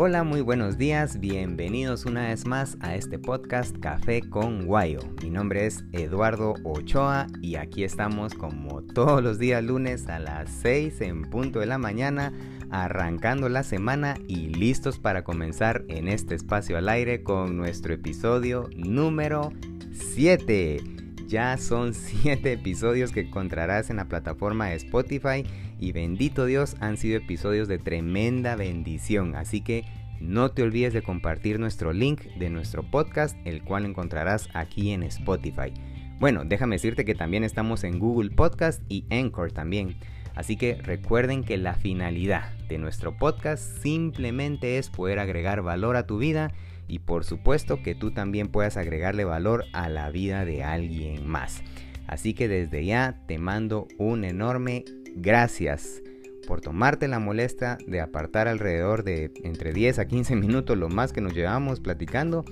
Hola, muy buenos días, bienvenidos una vez más a este podcast Café con Guayo. Mi nombre es Eduardo Ochoa y aquí estamos como todos los días lunes a las 6 en punto de la mañana, arrancando la semana y listos para comenzar en este espacio al aire con nuestro episodio número 7. Ya son 7 episodios que encontrarás en la plataforma de Spotify y bendito Dios han sido episodios de tremenda bendición. Así que no te olvides de compartir nuestro link de nuestro podcast, el cual encontrarás aquí en Spotify. Bueno, déjame decirte que también estamos en Google Podcast y Anchor también. Así que recuerden que la finalidad de nuestro podcast simplemente es poder agregar valor a tu vida y por supuesto que tú también puedas agregarle valor a la vida de alguien más. Así que desde ya te mando un enorme gracias por tomarte la molestia de apartar alrededor de entre 10 a 15 minutos lo más que nos llevamos platicando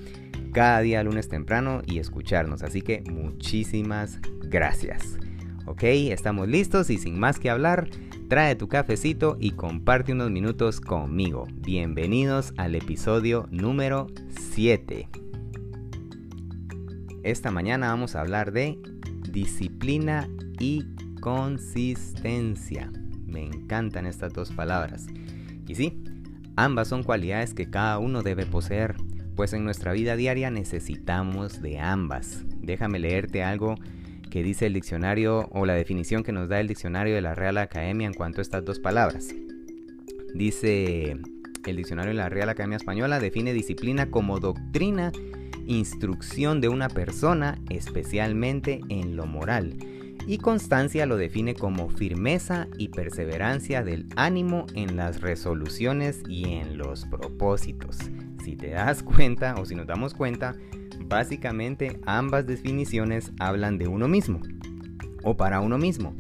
cada día lunes temprano y escucharnos. Así que muchísimas gracias. Ok, estamos listos y sin más que hablar, trae tu cafecito y comparte unos minutos conmigo. Bienvenidos al episodio número 7. Esta mañana vamos a hablar de disciplina y consistencia. Me encantan estas dos palabras. Y sí, ambas son cualidades que cada uno debe poseer, pues en nuestra vida diaria necesitamos de ambas. Déjame leerte algo que dice el diccionario o la definición que nos da el diccionario de la Real Academia en cuanto a estas dos palabras. Dice el diccionario de la Real Academia Española define disciplina como doctrina, instrucción de una persona, especialmente en lo moral y constancia lo define como firmeza y perseverancia del ánimo en las resoluciones y en los propósitos. Si te das cuenta o si nos damos cuenta, básicamente ambas definiciones hablan de uno mismo o para uno mismo.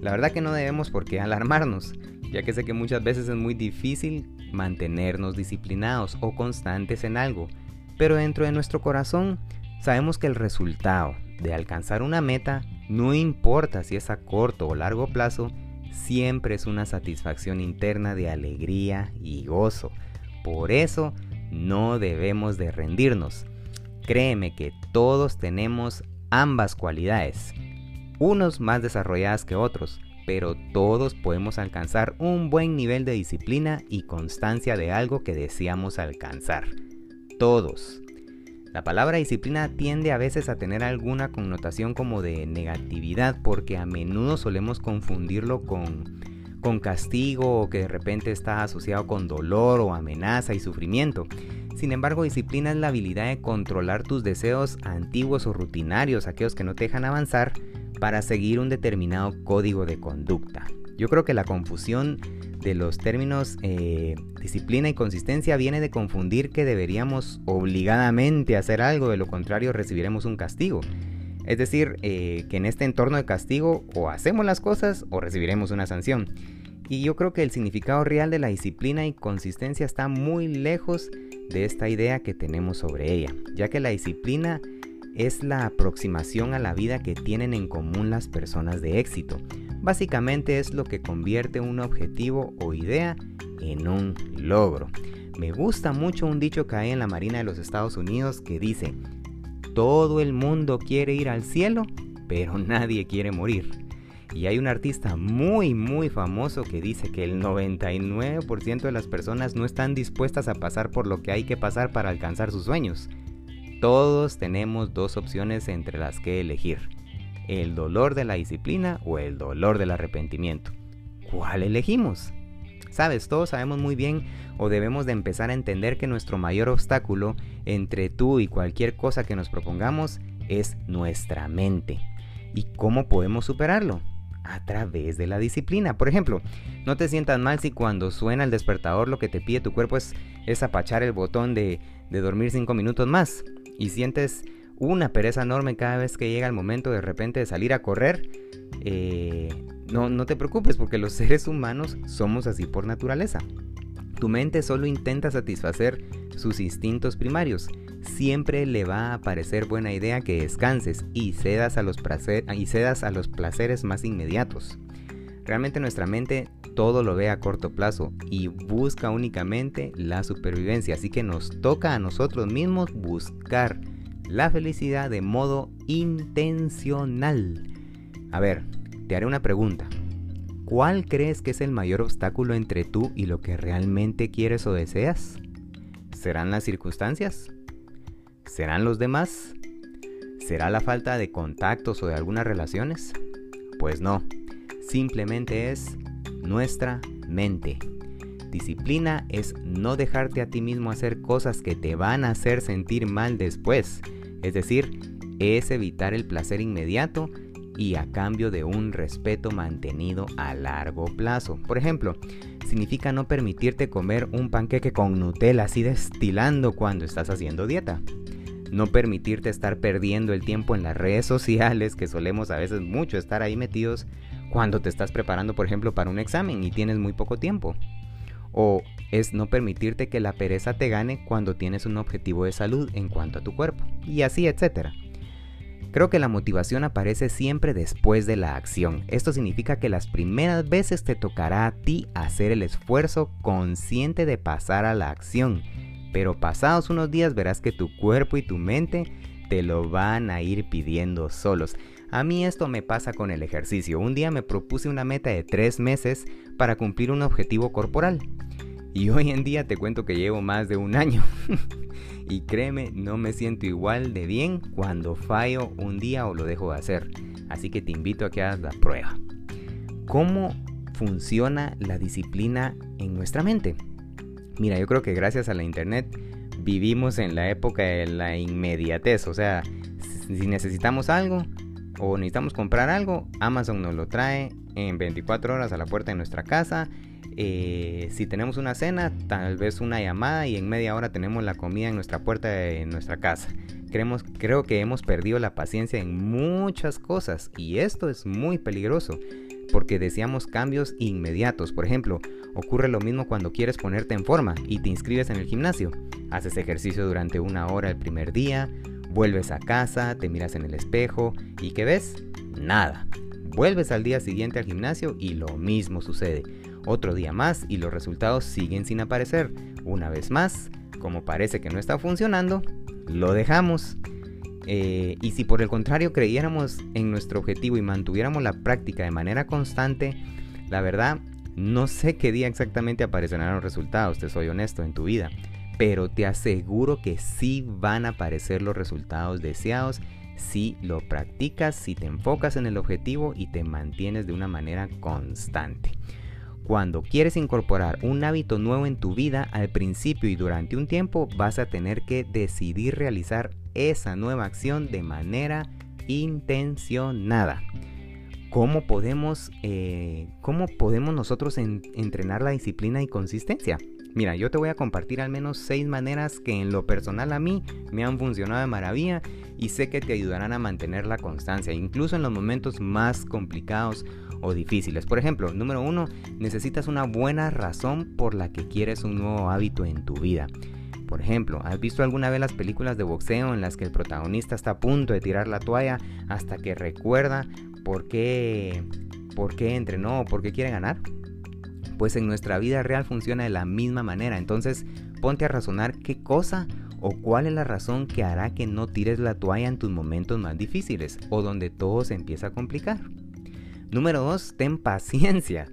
La verdad que no debemos por qué alarmarnos, ya que sé que muchas veces es muy difícil mantenernos disciplinados o constantes en algo, pero dentro de nuestro corazón sabemos que el resultado de alcanzar una meta no importa si es a corto o largo plazo, siempre es una satisfacción interna de alegría y gozo. Por eso no debemos de rendirnos. Créeme que todos tenemos ambas cualidades, unos más desarrolladas que otros, pero todos podemos alcanzar un buen nivel de disciplina y constancia de algo que deseamos alcanzar. Todos. La palabra disciplina tiende a veces a tener alguna connotación como de negatividad porque a menudo solemos confundirlo con, con castigo o que de repente está asociado con dolor o amenaza y sufrimiento. Sin embargo, disciplina es la habilidad de controlar tus deseos antiguos o rutinarios, aquellos que no te dejan avanzar, para seguir un determinado código de conducta. Yo creo que la confusión de los términos eh, disciplina y consistencia viene de confundir que deberíamos obligadamente hacer algo, de lo contrario recibiremos un castigo. Es decir, eh, que en este entorno de castigo o hacemos las cosas o recibiremos una sanción. Y yo creo que el significado real de la disciplina y consistencia está muy lejos de esta idea que tenemos sobre ella, ya que la disciplina es la aproximación a la vida que tienen en común las personas de éxito. Básicamente es lo que convierte un objetivo o idea en un logro. Me gusta mucho un dicho que hay en la Marina de los Estados Unidos que dice, todo el mundo quiere ir al cielo, pero nadie quiere morir. Y hay un artista muy muy famoso que dice que el 99% de las personas no están dispuestas a pasar por lo que hay que pasar para alcanzar sus sueños. Todos tenemos dos opciones entre las que elegir el dolor de la disciplina o el dolor del arrepentimiento. ¿Cuál elegimos? Sabes, todos sabemos muy bien o debemos de empezar a entender que nuestro mayor obstáculo entre tú y cualquier cosa que nos propongamos es nuestra mente. ¿Y cómo podemos superarlo? A través de la disciplina. Por ejemplo, no te sientas mal si cuando suena el despertador lo que te pide tu cuerpo es, es apachar el botón de, de dormir 5 minutos más y sientes una pereza enorme cada vez que llega el momento de repente de salir a correr, eh, no, no te preocupes porque los seres humanos somos así por naturaleza. Tu mente solo intenta satisfacer sus instintos primarios. Siempre le va a parecer buena idea que descanses y cedas a los, y cedas a los placeres más inmediatos. Realmente nuestra mente todo lo ve a corto plazo y busca únicamente la supervivencia. Así que nos toca a nosotros mismos buscar la felicidad de modo intencional. A ver, te haré una pregunta. ¿Cuál crees que es el mayor obstáculo entre tú y lo que realmente quieres o deseas? ¿Serán las circunstancias? ¿Serán los demás? ¿Será la falta de contactos o de algunas relaciones? Pues no, simplemente es nuestra mente. Disciplina es no dejarte a ti mismo hacer cosas que te van a hacer sentir mal después. Es decir, es evitar el placer inmediato y a cambio de un respeto mantenido a largo plazo. Por ejemplo, significa no permitirte comer un panqueque con Nutella así destilando cuando estás haciendo dieta. No permitirte estar perdiendo el tiempo en las redes sociales, que solemos a veces mucho estar ahí metidos cuando te estás preparando, por ejemplo, para un examen y tienes muy poco tiempo. O es no permitirte que la pereza te gane cuando tienes un objetivo de salud en cuanto a tu cuerpo. Y así, etcétera. Creo que la motivación aparece siempre después de la acción. Esto significa que las primeras veces te tocará a ti hacer el esfuerzo consciente de pasar a la acción. Pero pasados unos días verás que tu cuerpo y tu mente te lo van a ir pidiendo solos. A mí esto me pasa con el ejercicio. Un día me propuse una meta de tres meses para cumplir un objetivo corporal. Y hoy en día te cuento que llevo más de un año. y créeme, no me siento igual de bien cuando fallo un día o lo dejo de hacer. Así que te invito a que hagas la prueba. ¿Cómo funciona la disciplina en nuestra mente? Mira, yo creo que gracias a la internet vivimos en la época de la inmediatez. O sea, si necesitamos algo, o necesitamos comprar algo, Amazon nos lo trae en 24 horas a la puerta de nuestra casa. Eh, si tenemos una cena, tal vez una llamada y en media hora tenemos la comida en nuestra puerta de nuestra casa. Creemos, creo que hemos perdido la paciencia en muchas cosas y esto es muy peligroso porque deseamos cambios inmediatos. Por ejemplo, ocurre lo mismo cuando quieres ponerte en forma y te inscribes en el gimnasio. Haces ejercicio durante una hora el primer día, Vuelves a casa, te miras en el espejo y ¿qué ves? Nada. Vuelves al día siguiente al gimnasio y lo mismo sucede. Otro día más y los resultados siguen sin aparecer. Una vez más, como parece que no está funcionando, lo dejamos. Eh, y si por el contrario creyéramos en nuestro objetivo y mantuviéramos la práctica de manera constante, la verdad, no sé qué día exactamente aparecerán los resultados, te soy honesto, en tu vida pero te aseguro que sí van a aparecer los resultados deseados si lo practicas, si te enfocas en el objetivo y te mantienes de una manera constante. Cuando quieres incorporar un hábito nuevo en tu vida, al principio y durante un tiempo vas a tener que decidir realizar esa nueva acción de manera intencionada. ¿Cómo podemos, eh, cómo podemos nosotros entrenar la disciplina y consistencia? Mira, yo te voy a compartir al menos 6 maneras que en lo personal a mí me han funcionado de maravilla y sé que te ayudarán a mantener la constancia, incluso en los momentos más complicados o difíciles. Por ejemplo, número 1, necesitas una buena razón por la que quieres un nuevo hábito en tu vida. Por ejemplo, ¿has visto alguna vez las películas de boxeo en las que el protagonista está a punto de tirar la toalla hasta que recuerda por qué, por qué entrenó o por qué quiere ganar? pues en nuestra vida real funciona de la misma manera. Entonces ponte a razonar qué cosa o cuál es la razón que hará que no tires la toalla en tus momentos más difíciles o donde todo se empieza a complicar. Número 2. Ten paciencia.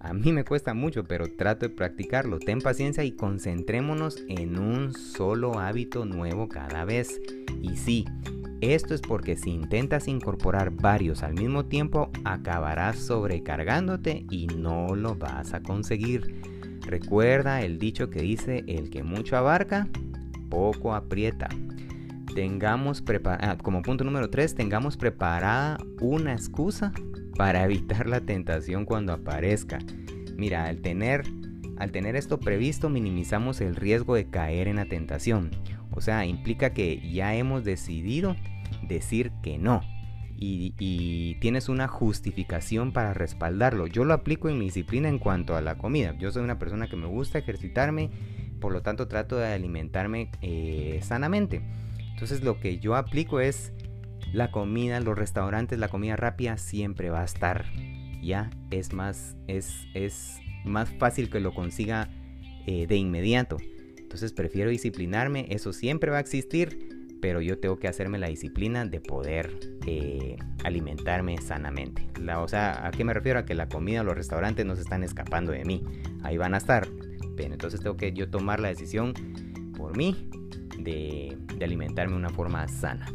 A mí me cuesta mucho, pero trato de practicarlo. Ten paciencia y concentrémonos en un solo hábito nuevo cada vez. Y sí, esto es porque si intentas incorporar varios al mismo tiempo, acabarás sobrecargándote y no lo vas a conseguir. Recuerda el dicho que dice, el que mucho abarca, poco aprieta. Tengamos ah, como punto número 3, tengamos preparada una excusa para evitar la tentación cuando aparezca. Mira, al tener, al tener esto previsto, minimizamos el riesgo de caer en la tentación. O sea, implica que ya hemos decidido decir que no. Y, tienes una justificación para respaldarlo. Yo lo aplico en mi disciplina en cuanto a la comida. Yo soy una persona que me gusta ejercitarme, por lo tanto trato de alimentarme eh, sanamente. Entonces lo que yo aplico es la comida, los restaurantes, la comida rápida siempre va a estar. Ya es más, es, es más fácil que lo consiga eh, de inmediato. Entonces prefiero disciplinarme, eso siempre va a existir, pero yo tengo que hacerme la disciplina de poder eh, alimentarme sanamente. La, o sea, ¿a qué me refiero? A que la comida los restaurantes no se están escapando de mí, ahí van a estar. Pero entonces tengo que yo tomar la decisión por mí de, de alimentarme de una forma sana.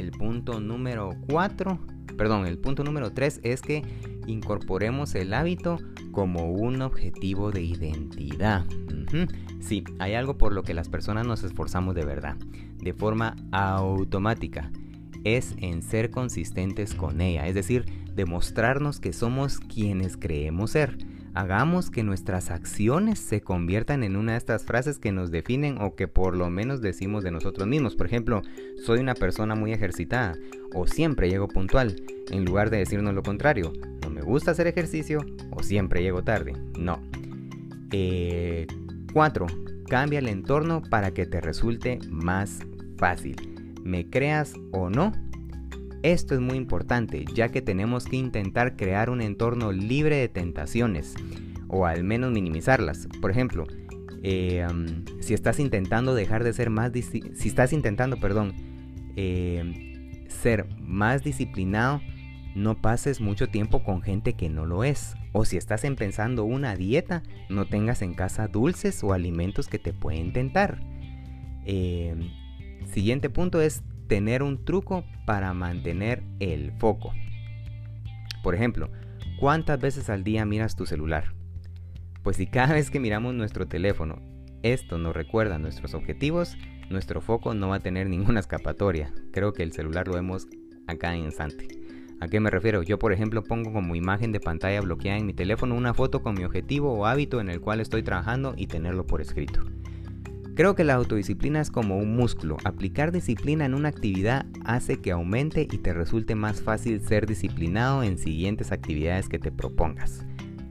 El punto número 4, perdón, el punto número 3 es que incorporemos el hábito como un objetivo de identidad. Sí, hay algo por lo que las personas nos esforzamos de verdad, de forma automática. Es en ser consistentes con ella, es decir, demostrarnos que somos quienes creemos ser. Hagamos que nuestras acciones se conviertan en una de estas frases que nos definen o que por lo menos decimos de nosotros mismos. Por ejemplo, soy una persona muy ejercitada o siempre llego puntual, en lugar de decirnos lo contrario. No me gusta hacer ejercicio o siempre llego tarde. No. Eh, 4. Cambia el entorno para que te resulte más fácil. ¿Me creas o no? Esto es muy importante ya que tenemos que intentar crear un entorno libre de tentaciones o al menos minimizarlas. Por ejemplo, eh, si estás intentando dejar de ser más, si estás intentando, perdón, eh, ser más disciplinado, no pases mucho tiempo con gente que no lo es. O si estás empezando una dieta, no tengas en casa dulces o alimentos que te pueden tentar. Eh, siguiente punto es tener un truco para mantener el foco. Por ejemplo, ¿cuántas veces al día miras tu celular? Pues si cada vez que miramos nuestro teléfono esto nos recuerda nuestros objetivos, nuestro foco no va a tener ninguna escapatoria. Creo que el celular lo vemos a cada instante. ¿A qué me refiero? Yo por ejemplo pongo como imagen de pantalla bloqueada en mi teléfono una foto con mi objetivo o hábito en el cual estoy trabajando y tenerlo por escrito. Creo que la autodisciplina es como un músculo. Aplicar disciplina en una actividad hace que aumente y te resulte más fácil ser disciplinado en siguientes actividades que te propongas.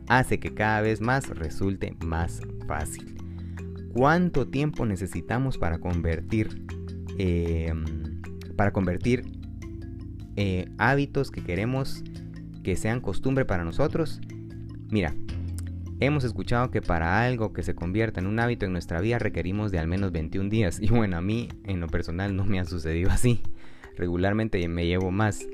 Hace que cada vez más resulte más fácil. ¿Cuánto tiempo necesitamos para convertir, em, para convertir eh, hábitos que queremos que sean costumbre para nosotros. Mira, hemos escuchado que para algo que se convierta en un hábito en nuestra vida requerimos de al menos 21 días. Y bueno, a mí en lo personal no me ha sucedido así. Regularmente me llevo más,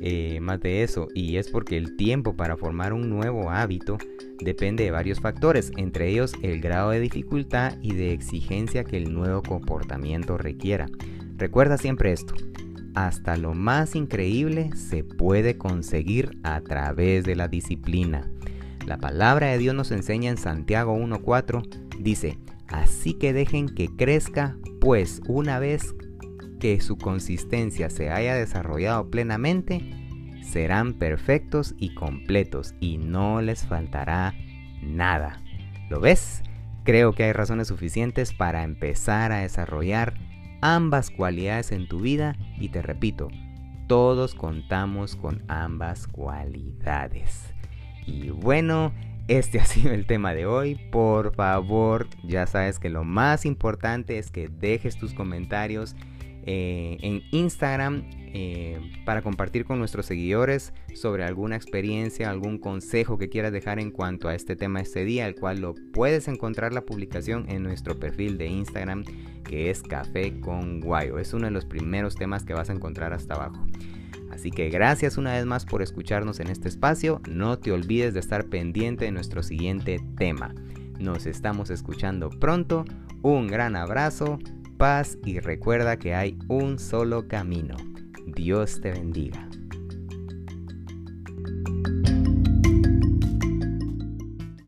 eh, más de eso. Y es porque el tiempo para formar un nuevo hábito depende de varios factores, entre ellos el grado de dificultad y de exigencia que el nuevo comportamiento requiera. Recuerda siempre esto, hasta lo más increíble se puede conseguir a través de la disciplina. La palabra de Dios nos enseña en Santiago 1.4, dice, así que dejen que crezca, pues una vez que su consistencia se haya desarrollado plenamente, serán perfectos y completos y no les faltará nada. ¿Lo ves? Creo que hay razones suficientes para empezar a desarrollar ambas cualidades en tu vida y te repito, todos contamos con ambas cualidades. Y bueno, este ha sido el tema de hoy. Por favor, ya sabes que lo más importante es que dejes tus comentarios eh, en Instagram eh, para compartir con nuestros seguidores sobre alguna experiencia, algún consejo que quieras dejar en cuanto a este tema este día, el cual lo puedes encontrar la publicación en nuestro perfil de Instagram que es Café con Guayo. Es uno de los primeros temas que vas a encontrar hasta abajo. Así que gracias una vez más por escucharnos en este espacio. No te olvides de estar pendiente de nuestro siguiente tema. Nos estamos escuchando pronto. Un gran abrazo paz y recuerda que hay un solo camino. Dios te bendiga.